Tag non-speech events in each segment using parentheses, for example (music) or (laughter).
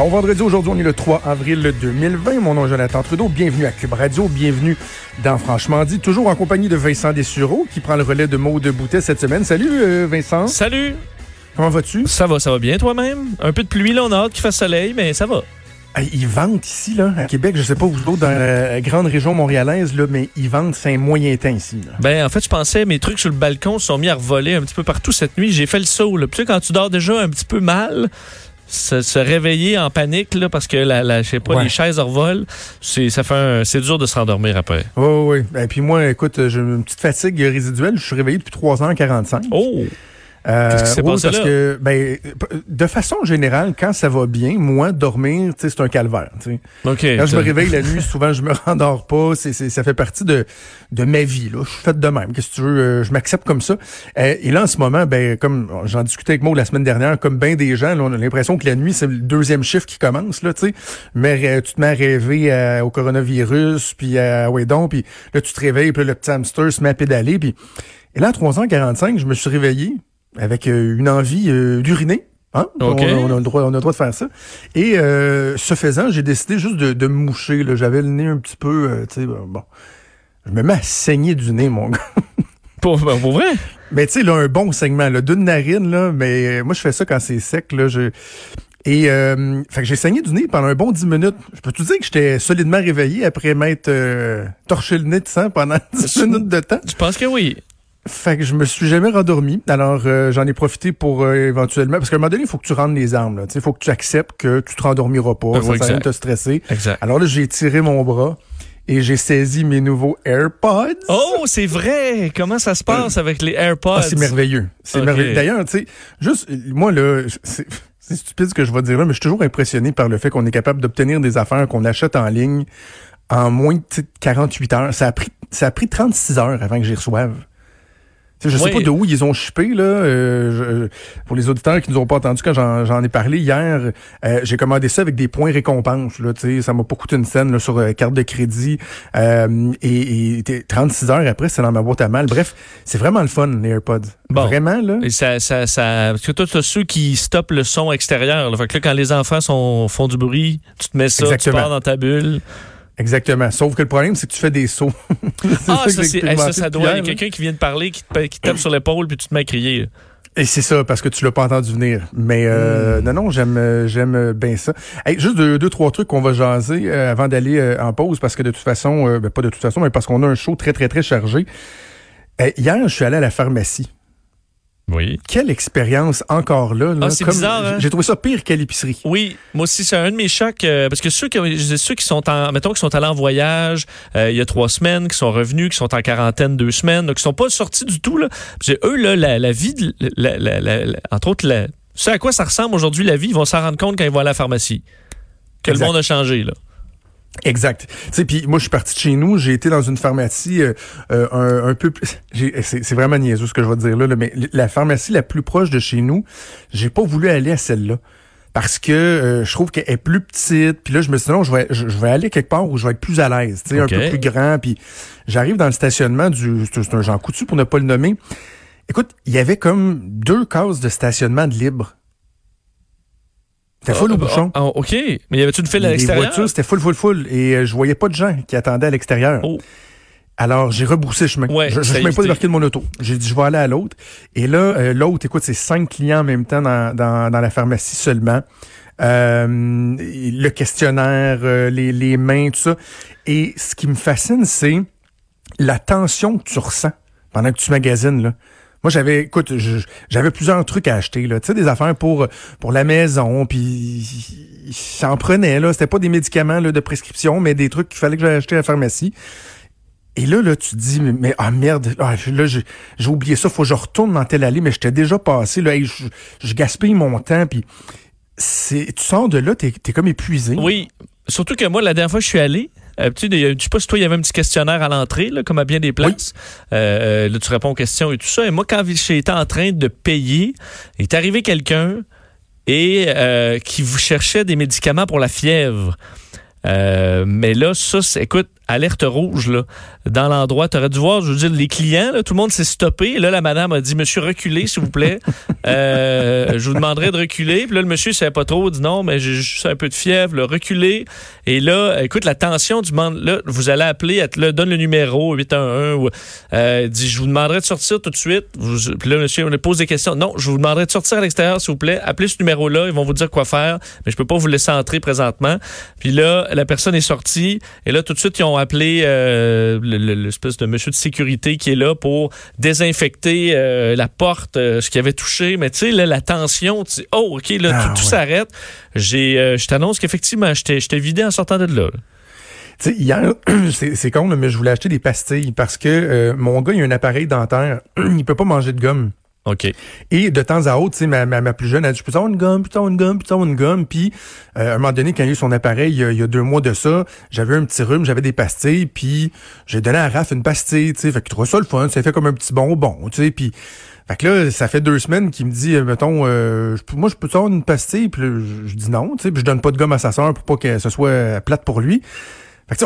Bon vendredi, aujourd'hui, on est le 3 avril 2020. Mon nom est Jonathan Trudeau. Bienvenue à Cube Radio. Bienvenue dans Franchement dit, toujours en compagnie de Vincent Dessureau qui prend le relais de Maud Boutet cette semaine. Salut euh, Vincent. Salut. Comment vas-tu? Ça va, ça va bien toi-même? Un peu de pluie, là, on a hâte qu'il fasse soleil, mais ça va. Ils vendent ici, là, à Québec, je sais pas vous autres, dans la grande région montréalaise, là, mais ils vendent, c'est un moyen temps ici. Là. Ben, en fait, je pensais, mes trucs sur le balcon se sont mis à revoler un petit peu partout cette nuit. J'ai fait le saut, là. Puis, tu sais, quand tu dors déjà un petit peu mal, se, se réveiller en panique, là, parce que, la, la, je sais pas, Ouais. les chaises revolent, c'est, ça fait un- c'est dur de se rendormir après. Oui, oui, oui. Et puis moi, écoute, j'ai une petite fatigue résiduelle. Je suis réveillé depuis 3h45. Oh! Euh, Qu'est-ce qui s'est oui, passé parce là? que, ben, de façon générale, quand ça va bien, moi, dormir, c'est un calvaire. tu sais. OK. Quand je me réveille la nuit, souvent, je me (laughs) rendors pas. C'est, c'est- ça fait partie de, de ma vie. Là. Je suis fait de même. Qu'est-ce que tu veux? euh, je m'accepte comme ça. Euh, et là, en ce moment, ben, comme j'en discutais avec moi la semaine dernière, comme bien des gens, là, on a l'impression que la nuit, c'est le deuxième chiffre qui commence. Là, tu sais. mais tu te mets à rêver au coronavirus, puis à ouais donc, puis là, tu te réveilles, puis là, le petit hamster se met à pédaler. Puis... Et là, à 3h45, je me suis réveillé avec euh, une envie euh, d'uriner. Hein? OK. On, on a le droit, on a le droit de faire ça. Et euh, ce faisant, j'ai décidé juste de, de me moucher. là. J'avais le nez un petit peu, euh, tu sais, bon. Je me mets à saigner du nez, mon (laughs) gars. Pour, ben, pour vrai? Mais tu sais, là, un bon segment, là, d'une narine, là, mais euh, moi, je fais ça quand c'est sec, là, je... Et, euh, fait que j'ai saigné du nez pendant un bon 10 minutes. Je peux te dire que j'étais solidement réveillé après m'être euh, torché le nez de sang pendant (laughs) 10 minutes de temps? Je pense que oui. Fait que je me suis jamais rendormi. Alors euh, j'en ai profité pour euh, éventuellement parce qu'à un moment donné, il faut que tu rendes les armes. Il faut que tu acceptes que tu te rendormiras pas. Ben ça oui, sert à rien de exact. te stresser. Exact. Alors là, j'ai tiré mon bras et j'ai saisi mes nouveaux AirPods. Oh, c'est vrai! Comment ça se passe avec les AirPods? Ah, c'est merveilleux. C'est merveilleux. D'ailleurs, tu sais, juste moi là, c'est stupide ce que je vais dire là, mais je suis toujours impressionné par le fait qu'on est capable d'obtenir des affaires qu'on achète en ligne en moins de tu sais, 48 heures. Ça a pris ça a pris 36 heures avant que j'y reçoive. Sais, je Oui. sais pas de où ils ont shippé là. euh, je- pour les auditeurs qui nous ont pas entendu quand j'en j'en ai parlé hier, euh, j'ai commandé ça avec des points récompenses. Là, tu sais, ça m'a pas coûté une scène là, sur euh, carte de crédit. Euh, et, et t'es- 36 heures après, c'est dans ma boîte à mal. Bref, c'est vraiment le fun les AirPods. Bon. Vraiment là. Et ça, ça, ça, parce que toi, as ceux qui stoppent le son extérieur. Là. Fait que là, quand les enfants sont, font du bruit, tu te mets ça, Exactement. tu pars dans ta bulle. Exactement. Sauf que le problème, c'est que tu fais des sauts. (laughs) Ah, ça, hey, ça, expérimenté ça doit. Il y a quelqu'un qui vient de parler, qui te, qui tape sur l'épaule, puis tu te mets à crier. Et c'est ça, parce que tu l'as pas entendu venir. Mais euh, non, non, j'aime euh, j'aime euh, bien ça. Hey, juste deux, deux, trois trucs qu'on va jaser euh, avant d'aller euh, en pause, parce que de toute façon, ben, pas de toute façon, mais parce qu'on a un show très, très, très chargé. Hier, je suis allé à la pharmacie. Oui. Quelle expérience encore là. là Ah, c'est bizarre, hein? J'ai trouvé ça pire qu'à l'épicerie. Oui, moi aussi, c'est un de mes chocs. euh, parce que ceux qui, ceux qui sont en, mettons, qui sont allés en voyage euh, il y a trois semaines, qui sont revenus, qui sont en quarantaine deux semaines, donc qui sont pas sortis du tout, là. Eux, là, la, la vie, la- la- entre autres, la, ce à quoi ça ressemble aujourd'hui, la vie, ils vont s'en rendre compte quand ils vont à la pharmacie. Que Exact. le monde a changé, là. Exact. Tu sais, puis moi, je suis parti de chez nous. J'ai été dans une pharmacie euh, euh, un, un peu plus. (laughs) j'ai- C'est vraiment niaiseux ce que je vais te dire là, là, mais la pharmacie la plus proche de chez nous, j'ai pas voulu aller à celle-là parce que euh, je trouve qu'elle est plus petite. Puis là, je me suis dit non, je vais, je, je vais aller quelque part où je vais être plus à l'aise, tu sais, un peu plus grand. Puis j'arrive dans le stationnement du, c'est c'est un Jean Coutu pour ne pas le nommer. Écoute, il y avait comme deux cases de stationnement de libre. C'était full Ah, au ah, bouchon. ah, OK. Mais y avait-tu une file à Les l'extérieur? voitures, c'était full, full, full. Et euh, je voyais pas de gens qui attendaient à l'extérieur. Oh. Alors, j'ai rebroussé le chemin. Ouais, je ne suis même pas débarqué de mon auto. J'ai dit, je vais aller à l'autre. Et là, euh, l'autre, écoute, c'est cinq clients en même temps dans, dans, dans la pharmacie seulement. Euh, le questionnaire, euh, les, les mains, tout ça. Et ce qui me fascine, c'est la tension que tu ressens pendant que tu magasines, là. Moi, j'avais, écoute, je- j'avais plusieurs trucs à acheter, là. Tu sais, des affaires pour, pour la maison, puis j'en prenais, là. C'était pas des médicaments, là, de prescription, mais des trucs qu'il fallait que j'aille acheter à la pharmacie. Et là, là, tu te dis, mais, ah merde, là, j'ai oublié ça, faut que je retourne dans telle allée, mais j'étais déjà passé, là, je, je gaspille mon temps, puis c'est, tu sors de là, t'es es comme épuisé. Oui. Surtout que moi, la dernière fois que je suis allé, euh, tu sais, je sais pas si toi, il y avait un petit questionnaire à l'entrée, comme à bien des places. Euh, là, tu réponds aux questions et tout ça. Et moi, quand j'étais en train de payer, il est arrivé quelqu'un et euh, qui vous cherchait des médicaments pour la fièvre. Euh, mais là, ça, c'est- écoute, alerte rouge là, dans l'endroit. Tu aurais dû voir, je veux dire, les clients, là, tout le monde s'est stoppé. Et là, la madame a dit, monsieur, reculez, s'il vous plaît. (laughs) Euh, je vous demanderai de reculer. Puis là, le monsieur ne savait pas trop, dit non, mais j'ai juste un peu de fièvre, là, reculez. Et là, écoute, la tension du monde, là, vous allez appeler, là, donne le numéro 811, ou, euh, dit, je vous demanderai de sortir tout de suite. puis là, monsieur, on pose des questions. Non, je vous demanderai de sortir à l'extérieur, s'il vous plaît. Appelez ce numéro-là, ils vont vous dire quoi faire, mais je peux pas vous laisser entrer présentement. Puis là, la personne est sortie, et là, tout de suite, ils ont appelé euh, l'espèce de monsieur de sécurité qui est là pour désinfecter euh, la porte, euh, ce qui avait touché. Mais tu sais, là, la tension, tu oh, OK, là, ah, tout, s'arrête. J'ai, euh, je t'annonce qu'effectivement, j'étais vidé en sortant de là. Tu sais, (clears throat) c'est con, mais je voulais acheter des pastilles parce que mon gars, il a un appareil dentaire. (clears throat) il peut pas manger de gomme. OK. Et de temps à autre, tu sais, ma, ma, plus jeune, elle dit, je peux avoir une gomme, putain, une gomme, putain, une gomme? Puis, euh, à un moment donné, quand il a eu son appareil, il y a, deux mois de ça, j'avais un petit rhume, j'avais des pastilles, puis j'ai donné à Raph une pastille, tu sais. Fait qu'il trouve ça le fun, ça fait comme un petit bonbon, tu sais. Puis, fait que là, ça fait deux semaines qu'il me dit, euh, mettons, euh, moi, je peux avoir une pastille? Puis je, dis non, tu sais. Je donne pas de gomme à sa soeur pour pas que ce soit plate pour lui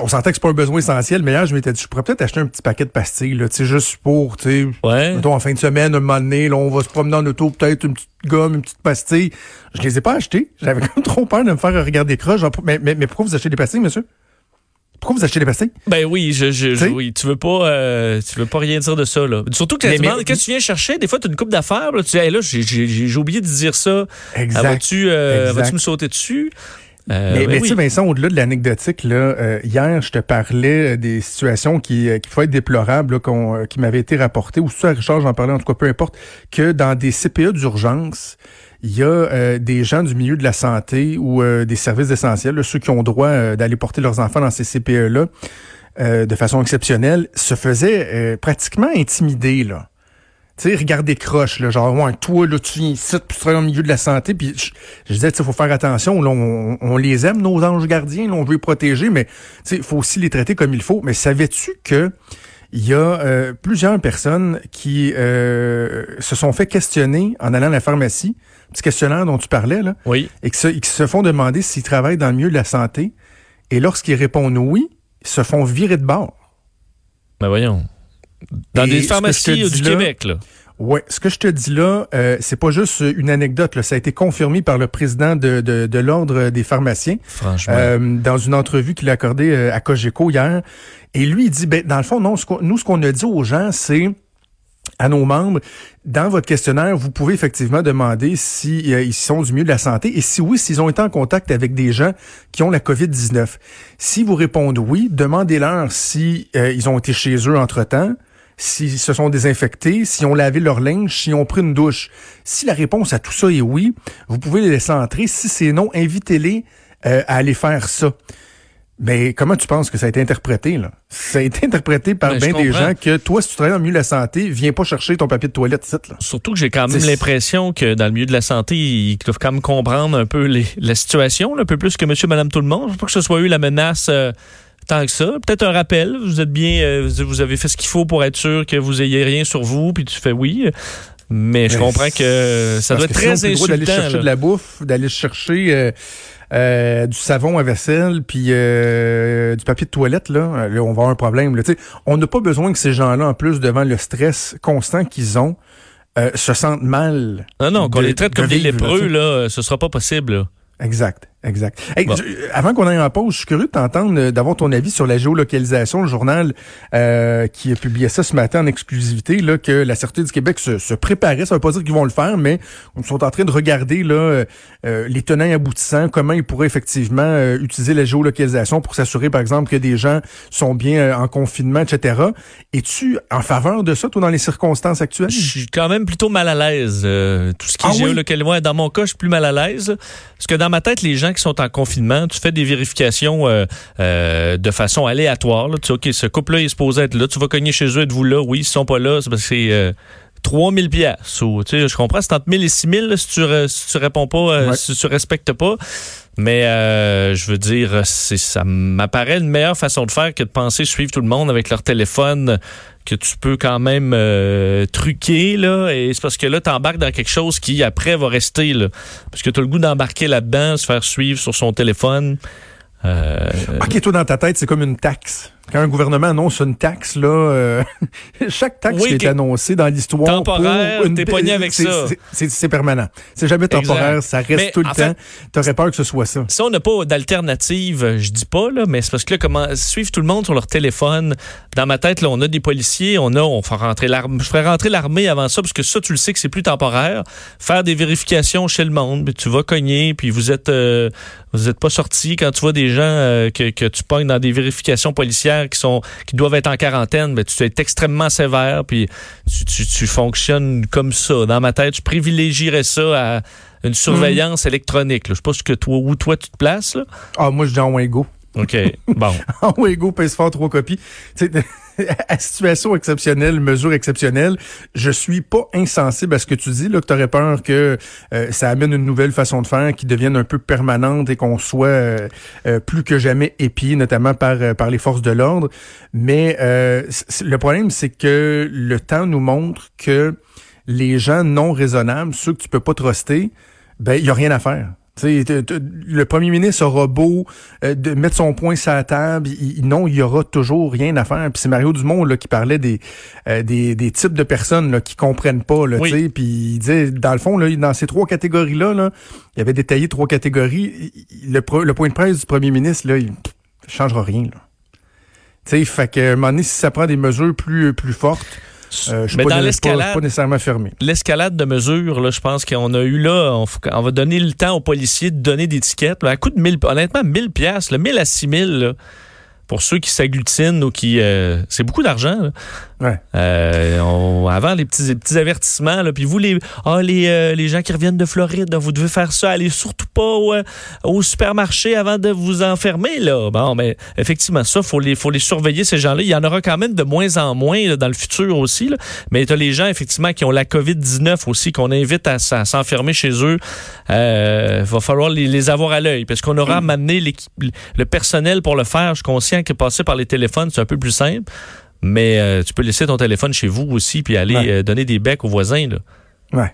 on sentait que c'est pas un besoin essentiel, mais là, je m'étais dit, je pourrais peut-être acheter un petit paquet de pastilles, là, juste pour, tu sais, ouais. en fin de semaine, un moment donné, là, on va se promener en auto, peut-être une petite gomme, une petite pastille. Je les ai pas achetées. J'avais trop peur de me faire regarder croche. Mais, mais, mais pourquoi vous achetez des pastilles, monsieur? Pourquoi vous achetez des pastilles? Ben oui, je, je, oui, tu veux pas, euh, tu veux pas rien dire de ça là. Surtout que quand tu viens chercher, des fois tu as une coupe d'affaires, là, tu dis, là, j'ai oublié de dire ça. Exact. Vas-tu euh, vas me sauter dessus? Euh, mais, mais tu sais, Vincent, au-delà de l'anecdotique, là, euh, hier, je te parlais des situations qui, euh, qui être déplorables, là, qui m'avaient été rapportées, ou ça, Richard, j'en parlais, en tout cas, peu importe, que dans des CPE d'urgence, il y a des gens du milieu de la santé ou des services essentiels, ceux qui ont droit d'aller porter leurs enfants dans ces CPE-là de façon exceptionnelle, se faisaient pratiquement intimider, là tu sais, regarder croche, là, genre, ouais, toi, là, tu viens ici, puis tu travailles au milieu de la santé, puis je, disais, tu faut faire attention, là, on, on, les aime, nos anges gardiens, là, on veut les protéger, mais, tu sais, faut aussi les traiter comme il faut. Mais savais-tu que il y a euh, plusieurs personnes qui euh, se sont fait questionner en allant à la pharmacie, petit questionnaire dont tu parlais, là, oui. et qui se, qui se font demander s'ils travaillent dans le milieu de la santé, et lorsqu'ils répondent oui, ils se font virer de bord. Ben voyons. Dans des pharmacies du Québec, là. Oui, ce que je te dis là, euh, c'est pas juste une anecdote. Là. Ça a été confirmé par le président de, de, de l'Ordre des pharmaciens Franchement. Euh, dans une entrevue qu'il a accordée euh, à Cogeco hier. Et lui, il dit, ben, dans le fond, non, ce nous, ce qu'on a dit aux gens, c'est à nos membres, dans votre questionnaire, vous pouvez effectivement demander si euh, ils sont du milieu de la santé et si oui, s'ils ont été en contact avec des gens qui ont la COVID-19. Si vous répondez oui, demandez-leur si ils ont été chez eux entre-temps, s'ils se sont désinfectés, s'ils ont lavé leur linge, s'ils ont pris une douche. Si la réponse à tout ça est oui, vous pouvez les laisser entrer. Si c'est non, invitez-les euh, à aller faire ça. Mais comment tu penses que ça a été interprété, là? Ça a été interprété par bien des gens que toi, si tu travailles dans le milieu de la santé, viens pas chercher ton papier de toilette ici, là. Surtout que j'ai quand même l'impression que dans le milieu de la santé, ils doivent quand même comprendre un peu les, la situation, un peu plus que monsieur, madame, tout le monde. Je pas que ce soit eu la menace euh, tant que ça. Peut-être un rappel. Vous êtes bien, euh, vous avez fait ce qu'il faut pour être sûr que vous ayez rien sur vous, puis tu fais oui. Mais je comprends que ça doit être très insultant. d'aller chercher de la bouffe, d'aller chercher euh, euh, du savon à vaisselle, puis du papier de toilette, là, on va avoir un problème. Là. On n'a pas besoin que ces gens-là, en plus, devant le stress constant qu'ils ont, se sentent mal. Non, non, qu'on les traite comme des lépreux, là, ce sera pas possible. Exact. Exact. avant qu'on aille en pause, je suis curieux de t'entendre, euh, d'avoir ton avis sur la géolocalisation. Le journal euh, qui a publié ça ce matin en exclusivité, là, que la Sûreté du Québec se, se préparait. Ça veut pas dire qu'ils vont le faire, mais ils sont en train de regarder là, euh, euh les tenants et aboutissants, comment ils pourraient effectivement utiliser la géolocalisation pour s'assurer, par exemple, que des gens sont bien en confinement, etc. Es-tu en faveur de ça, toi, dans les circonstances actuelles? Je suis quand même plutôt mal à l'aise. tout ce qui est ah géolocalisation, dans mon cas, je suis plus mal à l'aise. Parce que dans ma tête, les gens qui sont en confinement, tu fais des vérifications euh, euh, de façon aléatoire. Là. Tu sais, OK, ce couple-là est supposé être là. Tu vas cogner chez eux, êtes-vous là? Oui, ils sont pas là, c'est parce que c'est... Euh, 3000 pièces tu sais je comprends c'est entre 1000 et 6000 si tu si tu réponds pas euh, si tu respectes pas mais euh, je veux dire ça m'apparaît une meilleure façon de faire que de penser suivre tout le monde avec leur téléphone que tu peux quand même euh, truquer là. Et c'est parce que là tu embarques dans quelque chose qui après va rester là. Parce que tu as le goût d'embarquer là-dedans se faire suivre sur son téléphone. Euh, OK, toi dans ta tête, c'est comme une taxe quand un gouvernement annonce une taxe, là, euh, (laughs) chaque taxe qui est annoncée dans l'histoire. Temporaire, t'es pogné avec ça. C'est permanent. C'est jamais temporaire, ça reste tout le temps. T'aurais peur que ce soit ça. Si on n'a pas d'alternative, je dis pas, là, mais c'est parce que là, comment suivre tout le monde sur leur téléphone. Dans ma tête, là, on a des policiers, on a, on fait rentrer l'armée. Je ferais rentrer l'armée avant ça, parce que ça, tu le sais que c'est plus temporaire. Faire des vérifications chez le monde, tu vas cogner, puis vous êtes, euh, vous êtes pas sorti quand tu vois des gens euh, que, que tu pognes dans des vérifications policières qui sont qui doivent être en quarantaine, ben, tu es extrêmement sévère, puis tu, tu, tu, fonctionnes comme ça. Dans ma tête, je privilégierais ça à une surveillance hmm. électronique. Je sais pas ce que toi, où toi tu te places. Là. Ah, moi, je dis en Wingo. OK, bon. (laughs) en Wingo, pèse fort, trois copies. (laughs) à situation exceptionnelle, mesure exceptionnelle, je suis pas insensible à ce que tu dis, là, que tu peur que euh, ça amène une nouvelle façon de faire qui devienne un peu permanente et qu'on soit euh, euh, plus que jamais épié, notamment par, les forces de l'ordre. Mais le problème, c'est que le temps nous montre que les gens non raisonnables, ceux que tu peux pas truster, ben, il y a rien à faire le premier ministre aura beau euh, de mettre son point sur la table, il, non, il y aura toujours rien à faire. Puis c'est Mario Dumont là, qui parlait des, euh, des, des, types de personnes là, qui comprennent pas. Là, Puis il disait, dans le fond, là, dans ces trois catégories-là, là, il avait détaillé trois catégories. Le, le point de presse du premier ministre, là, il changera rien. Là. sais, fait que, à un moment donné, si ça prend des mesures plus, plus fortes, euh, mais dans l'escalade, pas, nécessairement fermé. L'escalade de mesures, là, je pense qu'on a eu là, on, va donner le temps aux policiers de donner des tickets. à coût de 1000, honnêtement, 1000 pièces, 1000 à 6000, pour ceux qui s'agglutinent ou qui, euh, c'est beaucoup d'argent. Ouais. Euh, avant les petits, petits avertissements, là, puis vous les, ah, les, euh, les gens qui reviennent de Floride, vous devez faire ça, allez surtout pas au, au supermarché avant de vous enfermer là. Bon, mais effectivement, ça faut les, faut les surveiller ces gens-là. Il y en aura quand même de moins en moins dans le futur aussi. Là. Mais as les gens effectivement qui ont la COVID 19 aussi qu'on invite à, s'enfermer chez eux. Euh, va falloir les, les avoir à l'œil parce qu'on aura amené le personnel pour le faire. Je suis conscient que passer par les téléphones c'est un peu plus simple mais euh, tu peux laisser ton téléphone chez vous aussi puis aller euh, donner des becs aux voisins. Là. Ouais.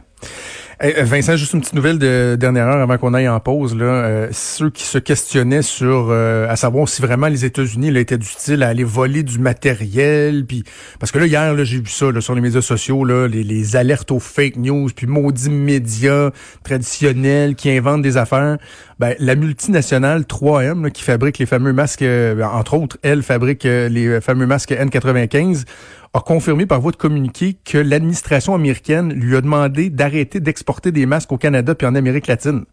Euh, Vincent, juste une petite nouvelle de dernière heure avant qu'on aille en pause. Là, euh, ceux qui se questionnaient sur euh, à savoir si vraiment les États-Unis étaient du style à aller voler du matériel, puis parce que là hier là, j'ai vu ça là, sur les médias sociaux là, les, alertes aux fake news, puis maudits médias traditionnels qui inventent des affaires. Ben, la multinationale 3M qui fabrique les fameux masques, entre autres, elle fabrique les fameux masques N95 a confirmé par voie de communiqué que l'administration américaine lui a demandé d'arrêter d'exporter des masques au Canada puis en Amérique latine.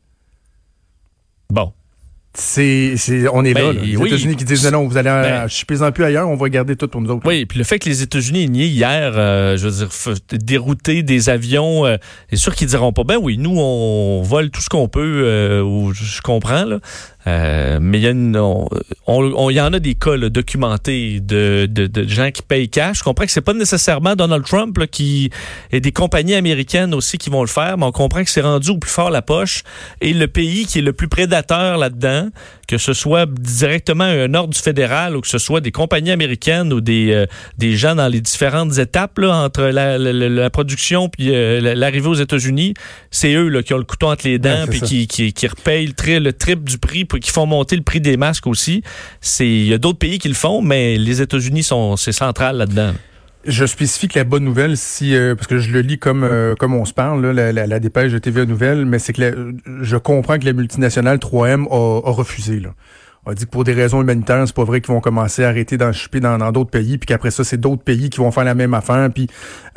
Bon. C'est, on est là, ben, Les États-Unis qui disent non, vous allez, ben, je en plus ailleurs, on va garder tout pour nous autres. Oui, puis le fait que les États-Unis aient nié hier, euh, je veux dire, dérouter des avions, euh, c'est sûr qu'ils diront pas, ben oui, nous on vole tout ce qu'on peut, euh, ou je comprends là, euh, mais il y, y en a des cas documentés de, de, de, gens qui payent cash. Je comprends que c'est pas nécessairement Donald Trump là, qui et des compagnies américaines aussi qui vont le faire, mais on comprend que c'est rendu au plus fort la poche. Et le pays qui est le plus prédateur là-dedans, que ce soit directement un ordre du fédéral ou que ce soit des compagnies américaines ou des, euh, des gens dans les différentes étapes là, entre la, la, production puis euh, l'arrivée aux États-Unis, c'est eux là, qui ont le couteau entre les dents puis qui, qui, qui repayent le, le triple du prix pour qui font monter le prix des masques aussi. C'est il y a d'autres pays qui le font, mais les États-Unis sont c'est central là-dedans. Je spécifie que la bonne nouvelle, si euh, parce que je le lis comme euh, comme on se parle, là, la, la, dépêche de TVA Nouvelle, mais c'est que je comprends que la multinationale 3M a, a refusé. Là a dit que pour des raisons humanitaires, c'est pas vrai qu'ils vont commencer à arrêter d'en choper dans d'autres pays, puis qu'après ça, c'est d'autres pays qui vont faire la même affaire, puis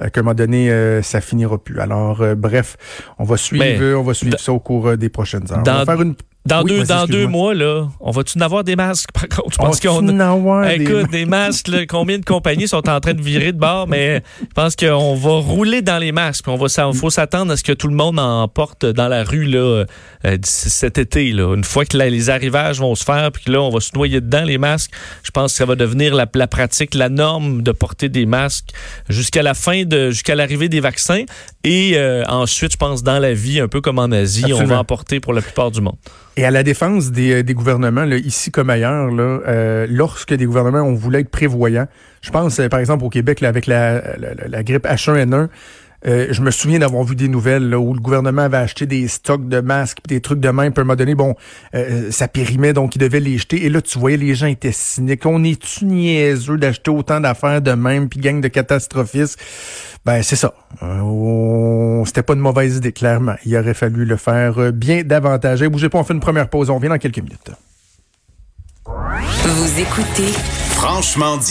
euh, qu'à un moment donné, euh, ça finira plus. Alors, bref, on va suivre, on va suivre ça au cours des prochaines heures. on va faire une dans deux, dans deux mois, là, on va-tu en avoir des masques, par contre? Je pense qu'on. Écoute, des, masques, là, combien de compagnies sont en train de virer de bord, mais je pense qu'on va rouler dans les masques. On va, faut s'attendre à ce que tout le monde en porte dans la rue, là, euh, cet été, là. Une fois que les arrivages vont se faire, puis que là, on va se noyer dedans, les masques, je pense que ça va devenir la, la pratique, la norme de porter des masques jusqu'à la fin de, jusqu'à l'arrivée des vaccins. Et euh, ensuite, je pense, dans la vie, un peu comme en Asie, on va en porter pour la plupart du monde. Et à la défense des, euh, des gouvernements, là, ici comme ailleurs, là, euh, lorsque des gouvernements ont voulu être prévoyants, je pense par exemple au Québec là, avec la, la, grippe H1N1, Euh, je me souviens d'avoir vu des nouvelles où le gouvernement avait acheté des stocks de masques, des trucs de même. Puis à un moment donné, bon, euh, ça périmait, donc ils devaient les jeter. Et là, tu voyais, les gens étaient cyniques. On est-tu niaiseux d'acheter autant d'affaires de même, puis gang de catastrophistes? Ben, c'est ça. Euh, C'était pas une mauvaise idée, clairement. Il aurait fallu le faire bien davantage. bougez pas, on fait une première pause. On revient dans quelques minutes. Vous écoutez Franchement dit.